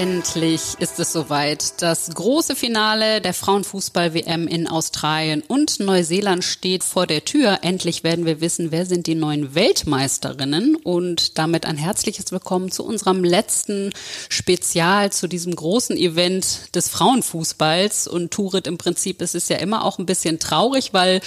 Endlich ist es soweit. Das große Finale der Frauenfußball-WM in Australien und Neuseeland steht vor der Tür. Endlich werden wir wissen, wer sind die neuen Weltmeisterinnen. Und damit ein herzliches Willkommen zu unserem letzten Spezial zu diesem großen Event des Frauenfußballs. Und Turit, im Prinzip ist es ja immer auch ein bisschen traurig, weil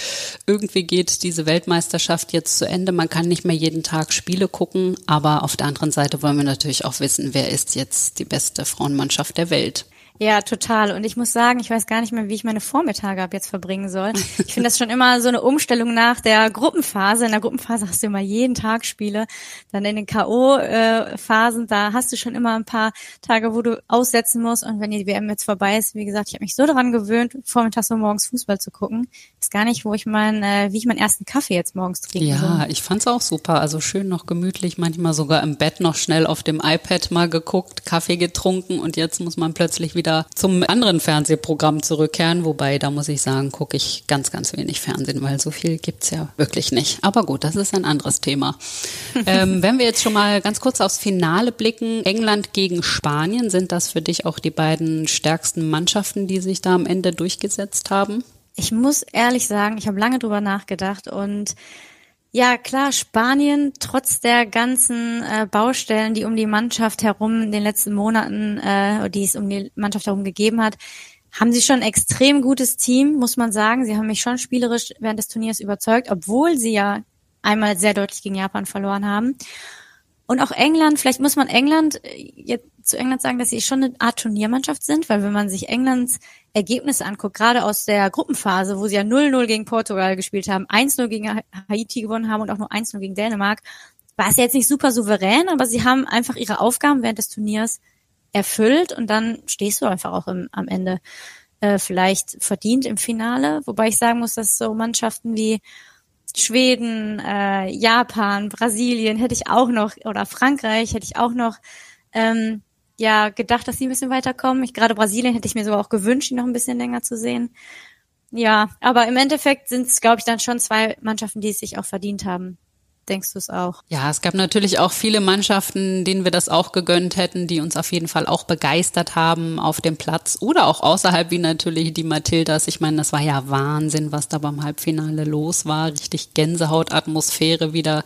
irgendwie geht diese Weltmeisterschaft jetzt zu Ende. Man kann nicht mehr jeden Tag Spiele gucken. Aber auf der anderen Seite wollen wir natürlich auch wissen, wer ist jetzt die beste Frauenmannschaft der Welt. Ja, total. Und ich muss sagen, ich weiß gar nicht mehr, wie ich meine Vormittage ab jetzt verbringen soll. Ich finde das schon immer so eine Umstellung nach der Gruppenphase. In der Gruppenphase hast du immer jeden Tag Spiele. Dann in den K.O.-Phasen, da hast du schon immer ein paar Tage, wo du aussetzen musst. Und wenn die WM jetzt vorbei ist, wie gesagt, ich habe mich so daran gewöhnt, vormittags und morgens Fußball zu gucken. Ist gar nicht, wo ich mein, äh, wie ich meinen ersten Kaffee jetzt morgens trinke. Ja, so. ich fand's auch super. Also schön noch gemütlich, manchmal sogar im Bett noch schnell auf dem iPad mal geguckt, Kaffee getrunken und jetzt muss man plötzlich wieder wieder zum anderen Fernsehprogramm zurückkehren. Wobei, da muss ich sagen, gucke ich ganz, ganz wenig Fernsehen, weil so viel gibt's ja wirklich nicht. Aber gut, das ist ein anderes Thema. ähm, wenn wir jetzt schon mal ganz kurz aufs Finale blicken, England gegen Spanien, sind das für dich auch die beiden stärksten Mannschaften, die sich da am Ende durchgesetzt haben? Ich muss ehrlich sagen, ich habe lange drüber nachgedacht und ja, klar, Spanien, trotz der ganzen äh, Baustellen, die um die Mannschaft herum in den letzten Monaten, äh, die es um die Mannschaft herum gegeben hat, haben sie schon ein extrem gutes Team, muss man sagen. Sie haben mich schon spielerisch während des Turniers überzeugt, obwohl sie ja einmal sehr deutlich gegen Japan verloren haben. Und auch England, vielleicht muss man England äh, jetzt zu England sagen, dass sie schon eine Art Turniermannschaft sind, weil wenn man sich Englands Ergebnisse anguckt, gerade aus der Gruppenphase, wo sie ja 0-0 gegen Portugal gespielt haben, 1-0 gegen Haiti gewonnen haben und auch nur 1-0 gegen Dänemark, war es jetzt nicht super souverän, aber sie haben einfach ihre Aufgaben während des Turniers erfüllt und dann stehst du einfach auch im, am Ende äh, vielleicht verdient im Finale. Wobei ich sagen muss, dass so Mannschaften wie Schweden, äh, Japan, Brasilien hätte ich auch noch oder Frankreich hätte ich auch noch ähm, ja gedacht, dass sie ein bisschen weiterkommen. Ich, gerade Brasilien hätte ich mir sogar auch gewünscht, die noch ein bisschen länger zu sehen. Ja, aber im Endeffekt sind es, glaube ich, dann schon zwei Mannschaften, die es sich auch verdient haben. Denkst du es auch? Ja, es gab natürlich auch viele Mannschaften, denen wir das auch gegönnt hätten, die uns auf jeden Fall auch begeistert haben auf dem Platz oder auch außerhalb, wie natürlich die Matildas. Ich meine, das war ja Wahnsinn, was da beim Halbfinale los war. Richtig Gänsehautatmosphäre wieder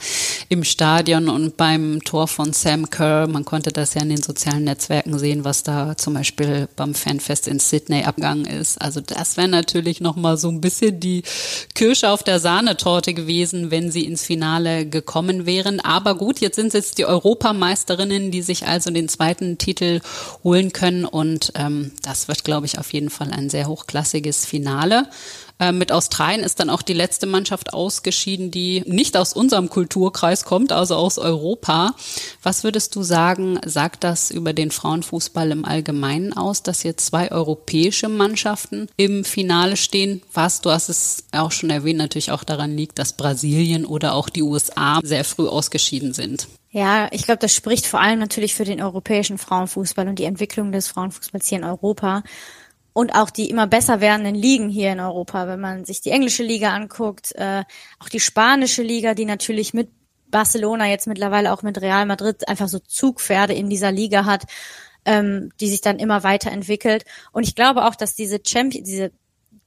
im Stadion und beim Tor von Sam Kerr. Man konnte das ja in den sozialen Netzwerken sehen, was da zum Beispiel beim Fanfest in Sydney abgegangen ist. Also das wäre natürlich nochmal so ein bisschen die Kirsche auf der Sahnetorte gewesen, wenn sie ins Finale gekommen wären. Aber gut, jetzt sind es jetzt die Europameisterinnen, die sich also den zweiten Titel holen können. Und ähm, das wird, glaube ich, auf jeden Fall ein sehr hochklassiges Finale. Äh, mit Australien ist dann auch die letzte Mannschaft ausgeschieden, die nicht aus unserem Kulturkreis kommt, also aus Europa. Was würdest du sagen, sagt das über den Frauenfußball im Allgemeinen aus, dass hier zwei europäische Mannschaften im Finale stehen? Was, du hast es auch schon erwähnt, natürlich auch daran liegt, dass Brasilien oder auch die USA sehr früh ausgeschieden sind. Ja, ich glaube, das spricht vor allem natürlich für den europäischen Frauenfußball und die Entwicklung des Frauenfußballs hier in Europa und auch die immer besser werdenden Ligen hier in Europa, wenn man sich die englische Liga anguckt, äh, auch die spanische Liga, die natürlich mit Barcelona jetzt mittlerweile auch mit Real Madrid einfach so Zugpferde in dieser Liga hat, ähm, die sich dann immer weiterentwickelt. Und ich glaube auch, dass diese Champion, diese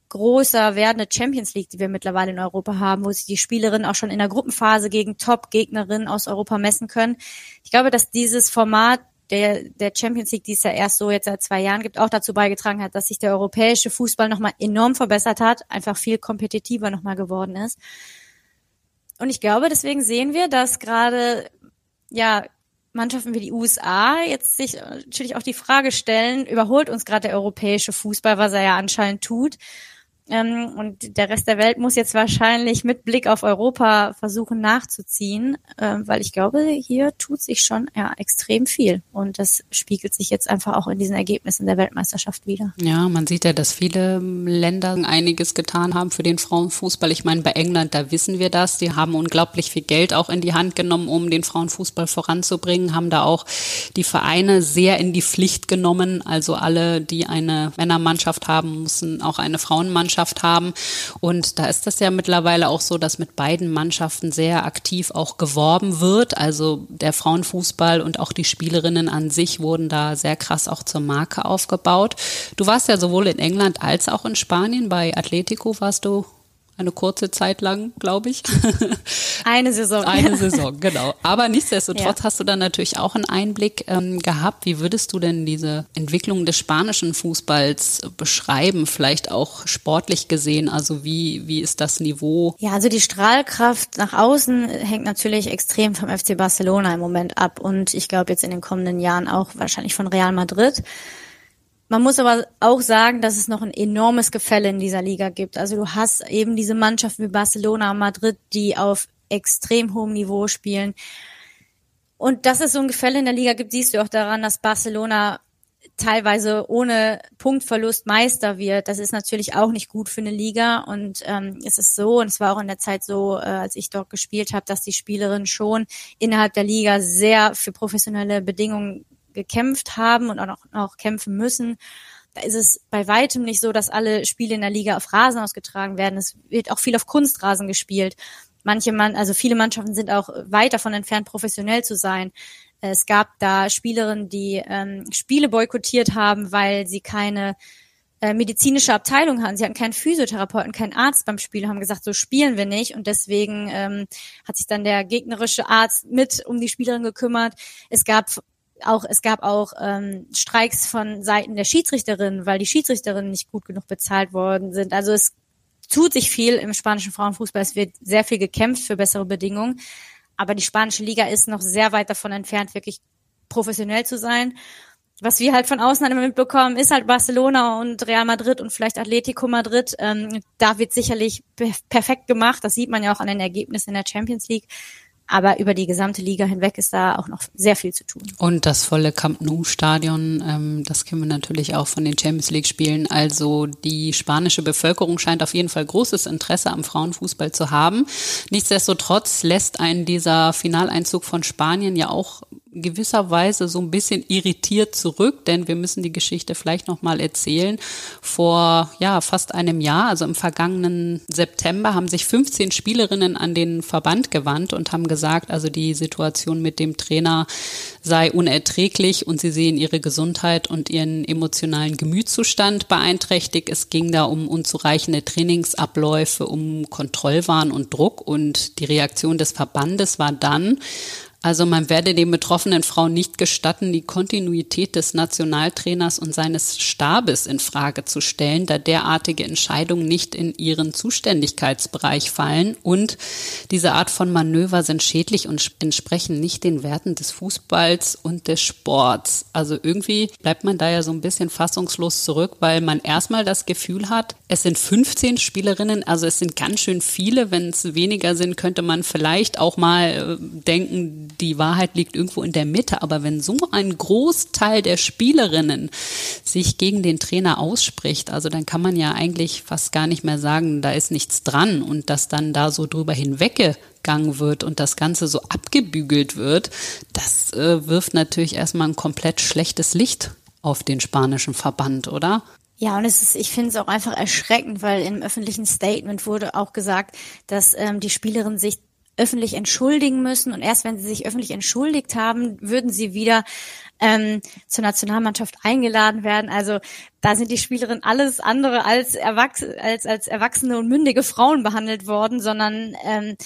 großer werdende Champions League, die wir mittlerweile in Europa haben, wo sich die Spielerinnen auch schon in der Gruppenphase gegen Top-Gegnerinnen aus Europa messen können. Ich glaube, dass dieses Format der, der Champions League, die es ja erst so jetzt seit zwei Jahren gibt, auch dazu beigetragen hat, dass sich der europäische Fußball nochmal enorm verbessert hat, einfach viel kompetitiver nochmal geworden ist. Und ich glaube, deswegen sehen wir, dass gerade, ja, Mannschaften wie die USA jetzt sich natürlich auch die Frage stellen, überholt uns gerade der europäische Fußball, was er ja anscheinend tut. Ähm, und der Rest der Welt muss jetzt wahrscheinlich mit Blick auf Europa versuchen nachzuziehen, äh, weil ich glaube, hier tut sich schon ja, extrem viel. Und das spiegelt sich jetzt einfach auch in diesen Ergebnissen der Weltmeisterschaft wieder. Ja, man sieht ja, dass viele Länder einiges getan haben für den Frauenfußball. Ich meine, bei England, da wissen wir das. Die haben unglaublich viel Geld auch in die Hand genommen, um den Frauenfußball voranzubringen, haben da auch die Vereine sehr in die Pflicht genommen. Also alle, die eine Männermannschaft haben, müssen auch eine Frauenmannschaft Mannschaft haben. Und da ist das ja mittlerweile auch so, dass mit beiden Mannschaften sehr aktiv auch geworben wird. Also der Frauenfußball und auch die Spielerinnen an sich wurden da sehr krass auch zur Marke aufgebaut. Du warst ja sowohl in England als auch in Spanien. Bei Atletico warst du eine kurze Zeit lang, glaube ich. Eine Saison. Eine Saison, genau. Aber nichtsdestotrotz ja. hast du dann natürlich auch einen Einblick ähm, gehabt. Wie würdest du denn diese Entwicklung des spanischen Fußballs beschreiben? Vielleicht auch sportlich gesehen. Also wie, wie ist das Niveau? Ja, also die Strahlkraft nach außen hängt natürlich extrem vom FC Barcelona im Moment ab. Und ich glaube jetzt in den kommenden Jahren auch wahrscheinlich von Real Madrid. Man muss aber auch sagen, dass es noch ein enormes Gefälle in dieser Liga gibt. Also du hast eben diese Mannschaften wie Barcelona, Madrid, die auf extrem hohem Niveau spielen. Und dass es so ein Gefälle in der Liga gibt, siehst du auch daran, dass Barcelona teilweise ohne Punktverlust Meister wird. Das ist natürlich auch nicht gut für eine Liga. Und ähm, es ist so, und es war auch in der Zeit so, äh, als ich dort gespielt habe, dass die Spielerinnen schon innerhalb der Liga sehr für professionelle Bedingungen gekämpft haben und auch noch, auch kämpfen müssen. Da ist es bei weitem nicht so, dass alle Spiele in der Liga auf Rasen ausgetragen werden. Es wird auch viel auf Kunstrasen gespielt. Manche Mann, also viele Mannschaften sind auch weit davon entfernt, professionell zu sein. Es gab da Spielerinnen, die ähm, Spiele boykottiert haben, weil sie keine äh, medizinische Abteilung hatten. Sie hatten keinen Physiotherapeuten, keinen Arzt beim Spiel, haben gesagt, so spielen wir nicht. Und deswegen ähm, hat sich dann der gegnerische Arzt mit um die Spielerin gekümmert. Es gab auch es gab auch ähm, Streiks von Seiten der Schiedsrichterinnen, weil die Schiedsrichterinnen nicht gut genug bezahlt worden sind. Also es tut sich viel im spanischen Frauenfußball. Es wird sehr viel gekämpft für bessere Bedingungen. Aber die spanische Liga ist noch sehr weit davon entfernt, wirklich professionell zu sein. Was wir halt von außen immer mitbekommen, ist halt Barcelona und Real Madrid und vielleicht Atletico Madrid. Ähm, da wird sicherlich perfekt gemacht. Das sieht man ja auch an den Ergebnissen in der Champions League. Aber über die gesamte Liga hinweg ist da auch noch sehr viel zu tun. Und das volle Camp Nou Stadion, ähm, das kennen wir natürlich auch von den Champions League Spielen. Also die spanische Bevölkerung scheint auf jeden Fall großes Interesse am Frauenfußball zu haben. Nichtsdestotrotz lässt einen dieser Finaleinzug von Spanien ja auch gewisserweise so ein bisschen irritiert zurück, denn wir müssen die Geschichte vielleicht noch mal erzählen. Vor ja fast einem Jahr, also im vergangenen September, haben sich 15 Spielerinnen an den Verband gewandt und haben gesagt, also die Situation mit dem Trainer sei unerträglich und sie sehen ihre Gesundheit und ihren emotionalen Gemütszustand beeinträchtigt. Es ging da um unzureichende Trainingsabläufe, um Kontrollwahn und Druck und die Reaktion des Verbandes war dann, also man werde den betroffenen Frauen nicht gestatten, die Kontinuität des Nationaltrainers und seines Stabes in Frage zu stellen, da derartige Entscheidungen nicht in ihren Zuständigkeitsbereich fallen und diese Art von Manöver sind schädlich und entsprechen nicht den Werten des Fußballs und des Sports. Also irgendwie bleibt man da ja so ein bisschen fassungslos zurück, weil man erstmal das Gefühl hat, es sind 15 Spielerinnen, also es sind ganz schön viele. Wenn es weniger sind, könnte man vielleicht auch mal äh, denken, die Wahrheit liegt irgendwo in der Mitte. Aber wenn so ein Großteil der Spielerinnen sich gegen den Trainer ausspricht, also dann kann man ja eigentlich fast gar nicht mehr sagen, da ist nichts dran und dass dann da so drüber hinweggegangen wird und das Ganze so abgebügelt wird, das äh, wirft natürlich erstmal ein komplett schlechtes Licht auf den spanischen Verband, oder? Ja, und es ist, ich finde es auch einfach erschreckend, weil im öffentlichen Statement wurde auch gesagt, dass ähm, die Spielerin sich öffentlich entschuldigen müssen. Und erst wenn sie sich öffentlich entschuldigt haben, würden sie wieder ähm, zur Nationalmannschaft eingeladen werden. Also da sind die Spielerinnen alles andere als, erwachs als, als erwachsene und mündige Frauen behandelt worden, sondern ähm,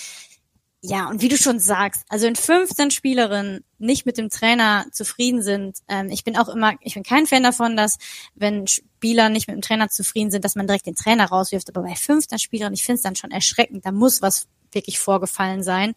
ja, und wie du schon sagst, also wenn 15 Spielerinnen nicht mit dem Trainer zufrieden sind, ähm, ich bin auch immer, ich bin kein Fan davon, dass wenn Spieler nicht mit dem Trainer zufrieden sind, dass man direkt den Trainer rauswirft, aber bei 15 Spielern, ich finde es dann schon erschreckend, da muss was wirklich vorgefallen sein.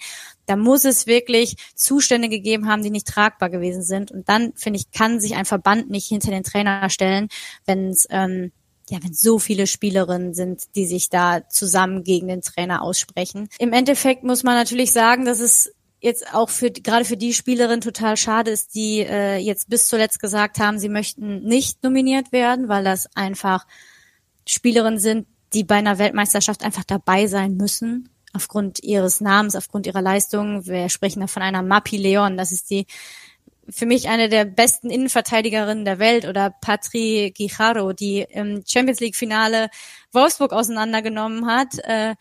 Da muss es wirklich Zustände gegeben haben, die nicht tragbar gewesen sind. Und dann, finde ich, kann sich ein Verband nicht hinter den Trainer stellen, wenn es ähm, ja, wenn so viele Spielerinnen sind, die sich da zusammen gegen den Trainer aussprechen. Im Endeffekt muss man natürlich sagen, dass es jetzt auch für gerade für die Spielerin total schade ist, die äh, jetzt bis zuletzt gesagt haben, sie möchten nicht nominiert werden, weil das einfach Spielerinnen sind, die bei einer Weltmeisterschaft einfach dabei sein müssen aufgrund ihres Namens, aufgrund ihrer Leistung. Wir sprechen da von einer Mapi Leon. Das ist die für mich eine der besten Innenverteidigerinnen der Welt oder Patri Guijarro, die im Champions League Finale Wolfsburg auseinandergenommen hat. Äh,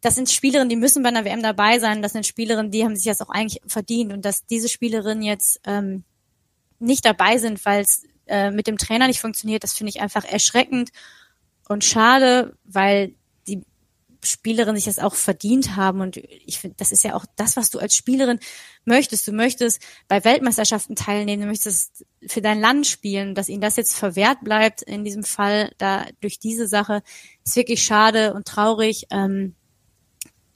das sind Spielerinnen, die müssen bei einer WM dabei sein. Das sind Spielerinnen, die haben sich das auch eigentlich verdient. Und dass diese Spielerinnen jetzt ähm, nicht dabei sind, weil es äh, mit dem Trainer nicht funktioniert, das finde ich einfach erschreckend und schade, weil die Spielerinnen sich das auch verdient haben. Und ich finde, das ist ja auch das, was du als Spielerin möchtest. Du möchtest bei Weltmeisterschaften teilnehmen, du möchtest für dein Land spielen. Dass ihnen das jetzt verwehrt bleibt in diesem Fall, da durch diese Sache, ist wirklich schade und traurig. Ähm,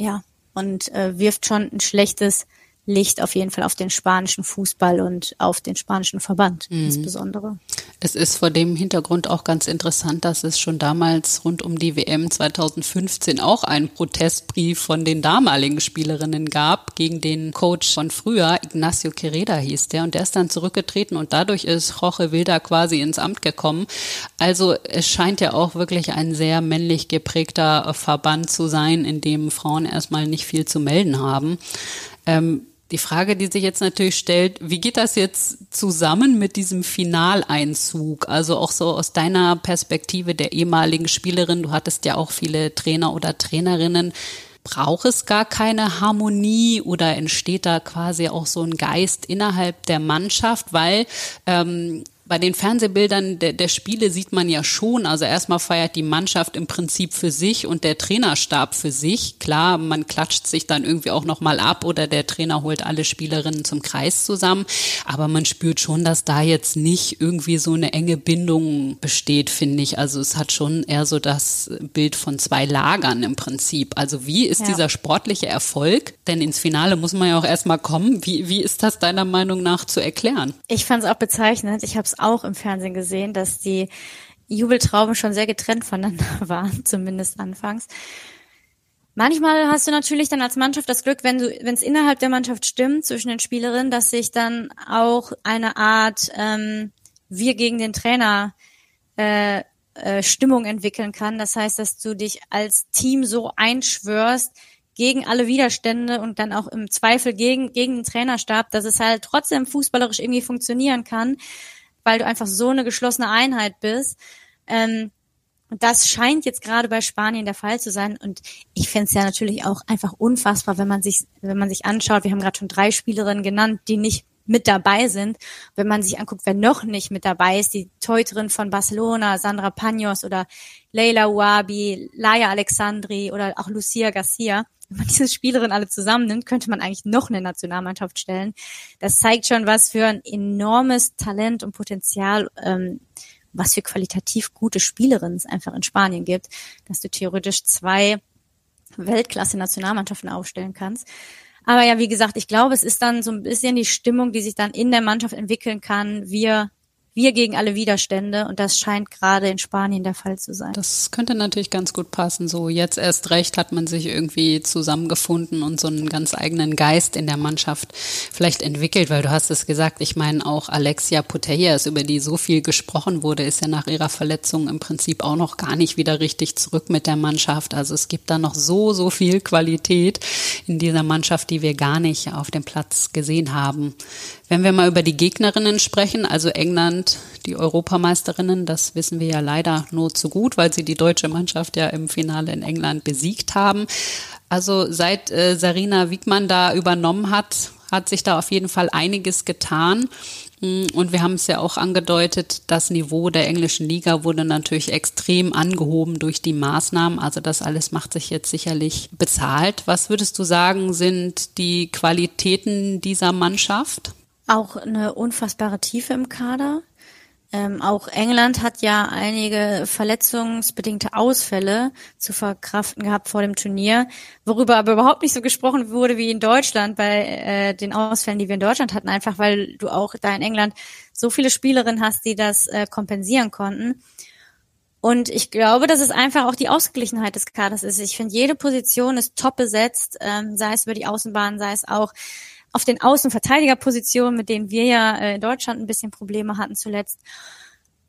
ja, und äh, wirft schon ein schlechtes Licht auf jeden Fall auf den spanischen Fußball und auf den spanischen Verband mhm. insbesondere. Es ist vor dem Hintergrund auch ganz interessant, dass es schon damals rund um die WM 2015 auch einen Protestbrief von den damaligen Spielerinnen gab gegen den Coach von früher, Ignacio Quereda hieß der, und der ist dann zurückgetreten und dadurch ist Jorge Wilda quasi ins Amt gekommen. Also es scheint ja auch wirklich ein sehr männlich geprägter Verband zu sein, in dem Frauen erstmal nicht viel zu melden haben. Ähm, die Frage, die sich jetzt natürlich stellt, wie geht das jetzt zusammen mit diesem Finaleinzug? Also auch so aus deiner Perspektive der ehemaligen Spielerin, du hattest ja auch viele Trainer oder Trainerinnen. Braucht es gar keine Harmonie oder entsteht da quasi auch so ein Geist innerhalb der Mannschaft? Weil ähm, bei den Fernsehbildern der, der Spiele sieht man ja schon, also erstmal feiert die Mannschaft im Prinzip für sich und der Trainerstab für sich. Klar, man klatscht sich dann irgendwie auch nochmal ab oder der Trainer holt alle Spielerinnen zum Kreis zusammen. Aber man spürt schon, dass da jetzt nicht irgendwie so eine enge Bindung besteht, finde ich. Also es hat schon eher so das Bild von zwei Lagern im Prinzip. Also wie ist ja. dieser sportliche Erfolg? Denn ins Finale muss man ja auch erstmal kommen. Wie, wie ist das deiner Meinung nach zu erklären? Ich fand es auch bezeichnend. Ich habe auch im Fernsehen gesehen, dass die Jubeltrauben schon sehr getrennt voneinander waren, zumindest anfangs. Manchmal hast du natürlich dann als Mannschaft das Glück, wenn du, wenn es innerhalb der Mannschaft stimmt zwischen den Spielerinnen, dass sich dann auch eine Art ähm, wir gegen den Trainer äh, äh, Stimmung entwickeln kann. Das heißt, dass du dich als Team so einschwörst, gegen alle Widerstände und dann auch im Zweifel gegen, gegen den Trainerstab, dass es halt trotzdem fußballerisch irgendwie funktionieren kann, weil du einfach so eine geschlossene Einheit bist. Ähm, und das scheint jetzt gerade bei Spanien der Fall zu sein. Und ich finde es ja natürlich auch einfach unfassbar, wenn man sich, wenn man sich anschaut, wir haben gerade schon drei Spielerinnen genannt, die nicht mit dabei sind. Wenn man sich anguckt, wer noch nicht mit dabei ist, die Teuterin von Barcelona, Sandra Panos oder Leila Uabi, Laia Alexandri oder auch Lucia Garcia, wenn man diese Spielerinnen alle zusammennimmt, könnte man eigentlich noch eine Nationalmannschaft stellen. Das zeigt schon, was für ein enormes Talent und Potenzial, ähm, was für qualitativ gute Spielerinnen es einfach in Spanien gibt, dass du theoretisch zwei Weltklasse-Nationalmannschaften aufstellen kannst. Aber ja, wie gesagt, ich glaube, es ist dann so ein bisschen die Stimmung, die sich dann in der Mannschaft entwickeln kann. Wir wir gegen alle Widerstände und das scheint gerade in Spanien der Fall zu sein. Das könnte natürlich ganz gut passen. So jetzt erst recht hat man sich irgendwie zusammengefunden und so einen ganz eigenen Geist in der Mannschaft vielleicht entwickelt, weil du hast es gesagt, ich meine auch Alexia Putellas, über die so viel gesprochen wurde, ist ja nach ihrer Verletzung im Prinzip auch noch gar nicht wieder richtig zurück mit der Mannschaft. Also es gibt da noch so, so viel Qualität in dieser Mannschaft, die wir gar nicht auf dem Platz gesehen haben. Wenn wir mal über die Gegnerinnen sprechen, also England, die Europameisterinnen, das wissen wir ja leider nur zu gut, weil sie die deutsche Mannschaft ja im Finale in England besiegt haben. Also seit äh, Sarina Wiegmann da übernommen hat, hat sich da auf jeden Fall einiges getan. Mm, und wir haben es ja auch angedeutet, das Niveau der englischen Liga wurde natürlich extrem angehoben durch die Maßnahmen. Also das alles macht sich jetzt sicherlich bezahlt. Was würdest du sagen, sind die Qualitäten dieser Mannschaft? Auch eine unfassbare Tiefe im Kader. Ähm, auch England hat ja einige verletzungsbedingte Ausfälle zu verkraften gehabt vor dem Turnier, worüber aber überhaupt nicht so gesprochen wurde wie in Deutschland bei äh, den Ausfällen, die wir in Deutschland hatten, einfach weil du auch da in England so viele Spielerinnen hast, die das äh, kompensieren konnten. Und ich glaube, dass es einfach auch die Ausgeglichenheit des Kaders ist. Ich finde, jede Position ist top besetzt, ähm, sei es über die Außenbahn, sei es auch auf den Außenverteidigerpositionen, mit denen wir ja äh, in Deutschland ein bisschen Probleme hatten zuletzt.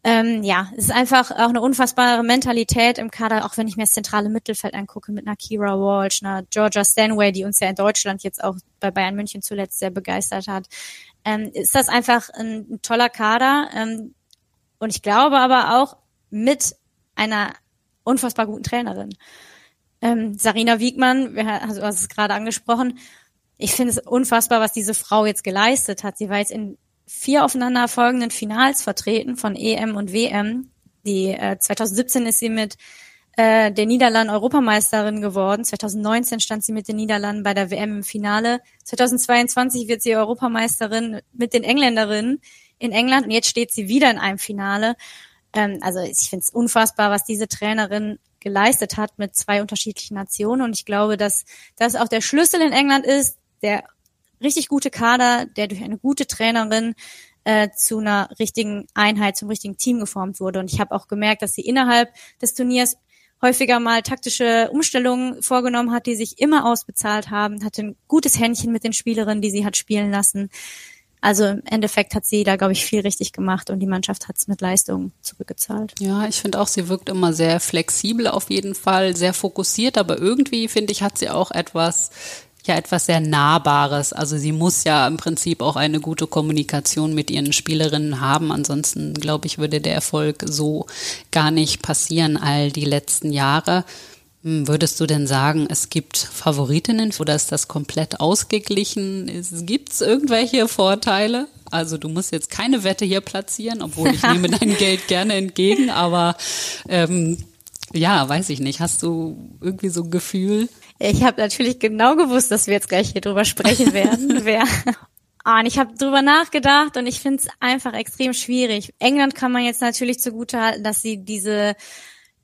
Ähm, ja, es ist einfach auch eine unfassbare Mentalität im Kader, auch wenn ich mir das zentrale Mittelfeld angucke mit einer Kira Walsh, einer Georgia Stanway, die uns ja in Deutschland jetzt auch bei Bayern München zuletzt sehr begeistert hat. Ähm, ist das einfach ein, ein toller Kader. Ähm, und ich glaube aber auch mit einer unfassbar guten Trainerin. Ähm, Sarina Wiegmann, also du hast es gerade angesprochen, ich finde es unfassbar, was diese Frau jetzt geleistet hat. Sie war jetzt in vier aufeinanderfolgenden Finals vertreten von EM und WM. Die äh, 2017 ist sie mit äh, der Niederlanden Europameisterin geworden. 2019 stand sie mit den Niederlanden bei der WM im Finale. 2022 wird sie Europameisterin mit den Engländerinnen in England und jetzt steht sie wieder in einem Finale. Ähm, also ich finde es unfassbar, was diese Trainerin geleistet hat mit zwei unterschiedlichen Nationen und ich glaube, dass das auch der Schlüssel in England ist, der richtig gute Kader, der durch eine gute Trainerin äh, zu einer richtigen Einheit, zum richtigen Team geformt wurde. Und ich habe auch gemerkt, dass sie innerhalb des Turniers häufiger mal taktische Umstellungen vorgenommen hat, die sich immer ausbezahlt haben, hatte ein gutes Händchen mit den Spielerinnen, die sie hat spielen lassen. Also im Endeffekt hat sie da, glaube ich, viel richtig gemacht und die Mannschaft hat es mit Leistung zurückgezahlt. Ja, ich finde auch, sie wirkt immer sehr flexibel auf jeden Fall, sehr fokussiert, aber irgendwie, finde ich, hat sie auch etwas ja etwas sehr Nahbares. Also sie muss ja im Prinzip auch eine gute Kommunikation mit ihren Spielerinnen haben. Ansonsten, glaube ich, würde der Erfolg so gar nicht passieren all die letzten Jahre. Hm, würdest du denn sagen, es gibt Favoritinnen oder ist das komplett ausgeglichen? Gibt es irgendwelche Vorteile? Also du musst jetzt keine Wette hier platzieren, obwohl ich nehme dein Geld gerne entgegen, aber ähm, ja, weiß ich nicht. Hast du irgendwie so ein Gefühl? Ich habe natürlich genau gewusst, dass wir jetzt gleich hier drüber sprechen werden. wer. Ah, und ich habe drüber nachgedacht und ich finde es einfach extrem schwierig. England kann man jetzt natürlich zugute halten, dass sie diese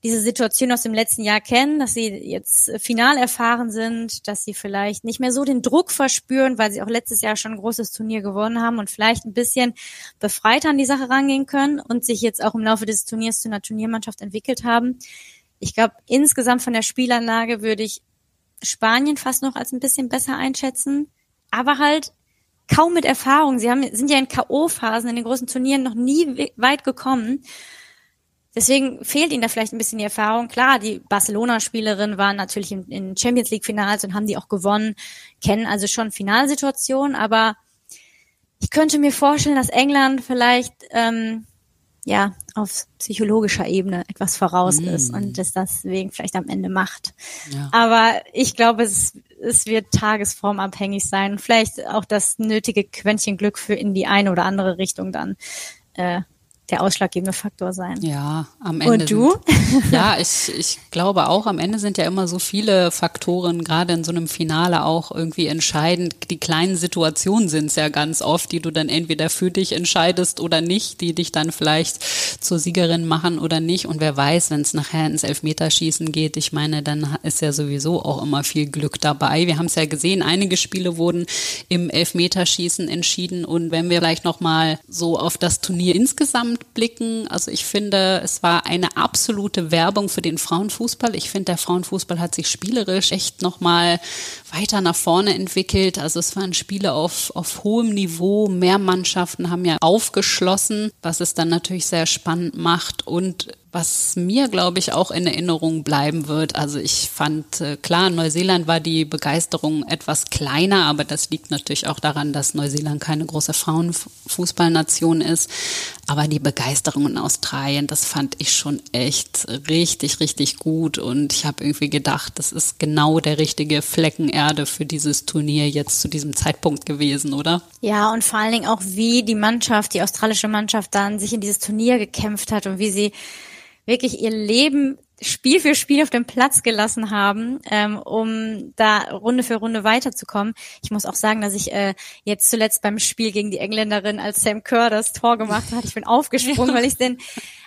diese Situation aus dem letzten Jahr kennen, dass sie jetzt final erfahren sind, dass sie vielleicht nicht mehr so den Druck verspüren, weil sie auch letztes Jahr schon ein großes Turnier gewonnen haben und vielleicht ein bisschen befreiter an die Sache rangehen können und sich jetzt auch im Laufe des Turniers zu einer Turniermannschaft entwickelt haben. Ich glaube, insgesamt von der Spielanlage würde ich Spanien fast noch als ein bisschen besser einschätzen, aber halt kaum mit Erfahrung. Sie haben, sind ja in K.O.-Phasen in den großen Turnieren noch nie weit gekommen. Deswegen fehlt ihnen da vielleicht ein bisschen die Erfahrung. Klar, die Barcelona-Spielerinnen waren natürlich in, Champions League-Finals und haben die auch gewonnen, kennen also schon Finalsituationen, aber ich könnte mir vorstellen, dass England vielleicht ähm, ja auf psychologischer Ebene etwas voraus mm. ist und das deswegen vielleicht am Ende macht. Ja. Aber ich glaube, es, es wird tagesformabhängig sein. Vielleicht auch das nötige Quäntchen Glück für in die eine oder andere Richtung dann äh, der ausschlaggebende Faktor sein. Ja, am Ende. Und du? Sind, ja, ich, ich glaube auch, am Ende sind ja immer so viele Faktoren, gerade in so einem Finale auch irgendwie entscheidend. Die kleinen Situationen sind es ja ganz oft, die du dann entweder für dich entscheidest oder nicht, die dich dann vielleicht zur Siegerin machen oder nicht. Und wer weiß, wenn es nachher ins Elfmeterschießen geht, ich meine, dann ist ja sowieso auch immer viel Glück dabei. Wir haben es ja gesehen, einige Spiele wurden im Elfmeterschießen entschieden. Und wenn wir vielleicht nochmal so auf das Turnier insgesamt zurückblicken. Also ich finde, es war eine absolute Werbung für den Frauenfußball. Ich finde, der Frauenfußball hat sich spielerisch echt nochmal weiter nach vorne entwickelt. Also es waren Spiele auf, auf hohem Niveau. Mehr Mannschaften haben ja aufgeschlossen, was es dann natürlich sehr spannend macht. Und was mir, glaube ich, auch in Erinnerung bleiben wird. Also ich fand, äh, klar, Neuseeland war die Begeisterung etwas kleiner, aber das liegt natürlich auch daran, dass Neuseeland keine große Frauenfußballnation ist. Aber die Begeisterung in Australien, das fand ich schon echt richtig, richtig gut. Und ich habe irgendwie gedacht, das ist genau der richtige Flecken Erde für dieses Turnier jetzt zu diesem Zeitpunkt gewesen, oder? Ja, und vor allen Dingen auch, wie die Mannschaft, die australische Mannschaft dann sich in dieses Turnier gekämpft hat und wie sie wirklich ihr Leben Spiel für Spiel auf dem Platz gelassen haben, ähm, um da Runde für Runde weiterzukommen. Ich muss auch sagen, dass ich äh, jetzt zuletzt beim Spiel gegen die Engländerin, als Sam Kerr das Tor gemacht hat, ich bin aufgesprungen, weil ich den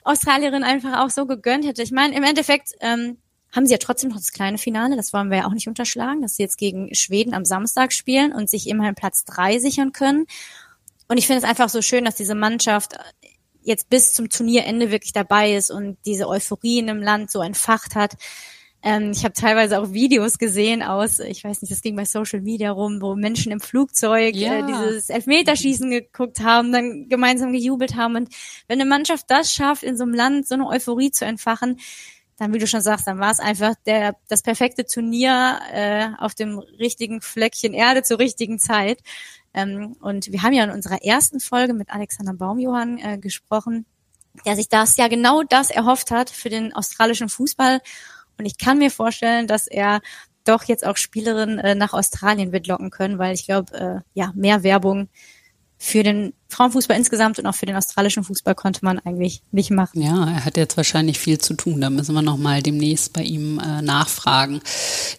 Australierinnen einfach auch so gegönnt hätte. Ich meine, im Endeffekt ähm, haben sie ja trotzdem noch das kleine Finale, das wollen wir ja auch nicht unterschlagen, dass sie jetzt gegen Schweden am Samstag spielen und sich immerhin Platz drei sichern können. Und ich finde es einfach so schön, dass diese Mannschaft jetzt bis zum Turnierende wirklich dabei ist und diese Euphorie in dem Land so entfacht hat. Ähm, ich habe teilweise auch Videos gesehen aus, ich weiß nicht, das ging bei Social Media rum, wo Menschen im Flugzeug ja. äh, dieses Elfmeterschießen geguckt haben, dann gemeinsam gejubelt haben. Und wenn eine Mannschaft das schafft, in so einem Land so eine Euphorie zu entfachen, dann, wie du schon sagst, dann war es einfach der das perfekte Turnier äh, auf dem richtigen Fleckchen Erde zur richtigen Zeit. Ähm, und wir haben ja in unserer ersten Folge mit Alexander Baumjohann äh, gesprochen, der sich das ja genau das erhofft hat für den australischen Fußball und ich kann mir vorstellen, dass er doch jetzt auch Spielerinnen äh, nach Australien wird locken können, weil ich glaube, äh, ja, mehr Werbung für den Frauenfußball insgesamt und auch für den australischen Fußball konnte man eigentlich nicht machen. Ja, er hat jetzt wahrscheinlich viel zu tun. Da müssen wir noch mal demnächst bei ihm äh, nachfragen.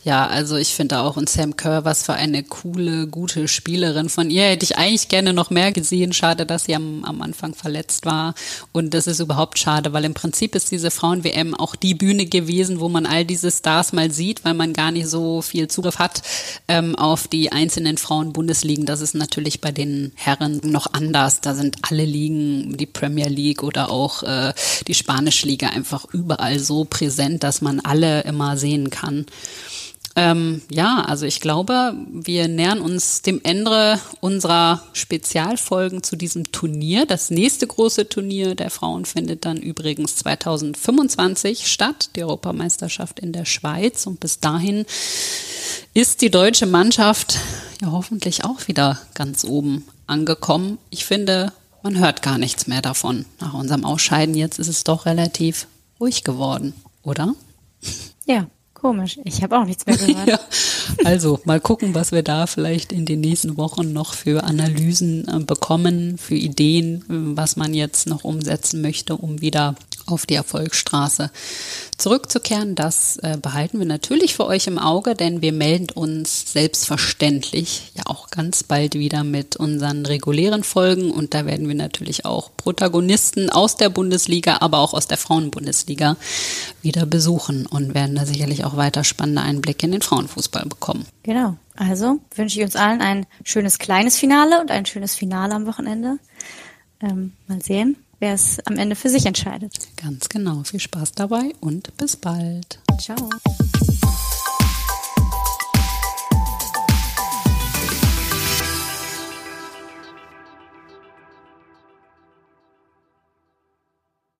Ja, also ich finde auch und Sam Kerr, was für eine coole, gute Spielerin. Von ihr hätte ich eigentlich gerne noch mehr gesehen. Schade, dass sie am, am Anfang verletzt war. Und das ist überhaupt schade, weil im Prinzip ist diese Frauen-WM auch die Bühne gewesen, wo man all diese Stars mal sieht, weil man gar nicht so viel Zugriff hat ähm, auf die einzelnen Frauen-Bundesligen. Das ist natürlich bei den Herren noch anders Stars, da sind alle Ligen, die Premier League oder auch äh, die Spanische Liga einfach überall so präsent, dass man alle immer sehen kann. Ähm, ja, also ich glaube, wir nähern uns dem Ende unserer Spezialfolgen zu diesem Turnier. Das nächste große Turnier der Frauen findet dann übrigens 2025 statt, die Europameisterschaft in der Schweiz. Und bis dahin ist die deutsche Mannschaft ja hoffentlich auch wieder ganz oben angekommen. Ich finde, man hört gar nichts mehr davon. Nach unserem Ausscheiden jetzt ist es doch relativ ruhig geworden, oder? Ja, komisch. Ich habe auch nichts mehr gehört. ja. Also mal gucken, was wir da vielleicht in den nächsten Wochen noch für Analysen äh, bekommen, für Ideen, was man jetzt noch umsetzen möchte, um wieder auf die Erfolgsstraße zurückzukehren. Das äh, behalten wir natürlich für euch im Auge, denn wir melden uns selbstverständlich ja auch ganz bald wieder mit unseren regulären Folgen und da werden wir natürlich auch Protagonisten aus der Bundesliga, aber auch aus der Frauenbundesliga wieder besuchen und werden da sicherlich auch weiter spannende Einblicke in den Frauenfußball bekommen. Genau. Also wünsche ich uns allen ein schönes kleines Finale und ein schönes Finale am Wochenende. Ähm, mal sehen, wer es am Ende für sich entscheidet. Ganz genau. Viel Spaß dabei und bis bald. Ciao.